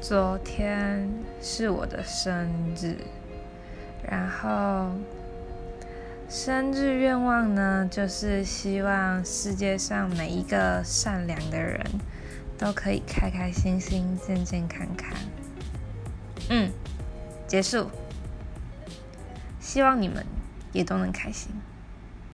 昨天是我的生日然后生日愿望呢就是希望世界上每一个善良的人都可以开开心心健健康康。嗯结束。希望你们也都能开心。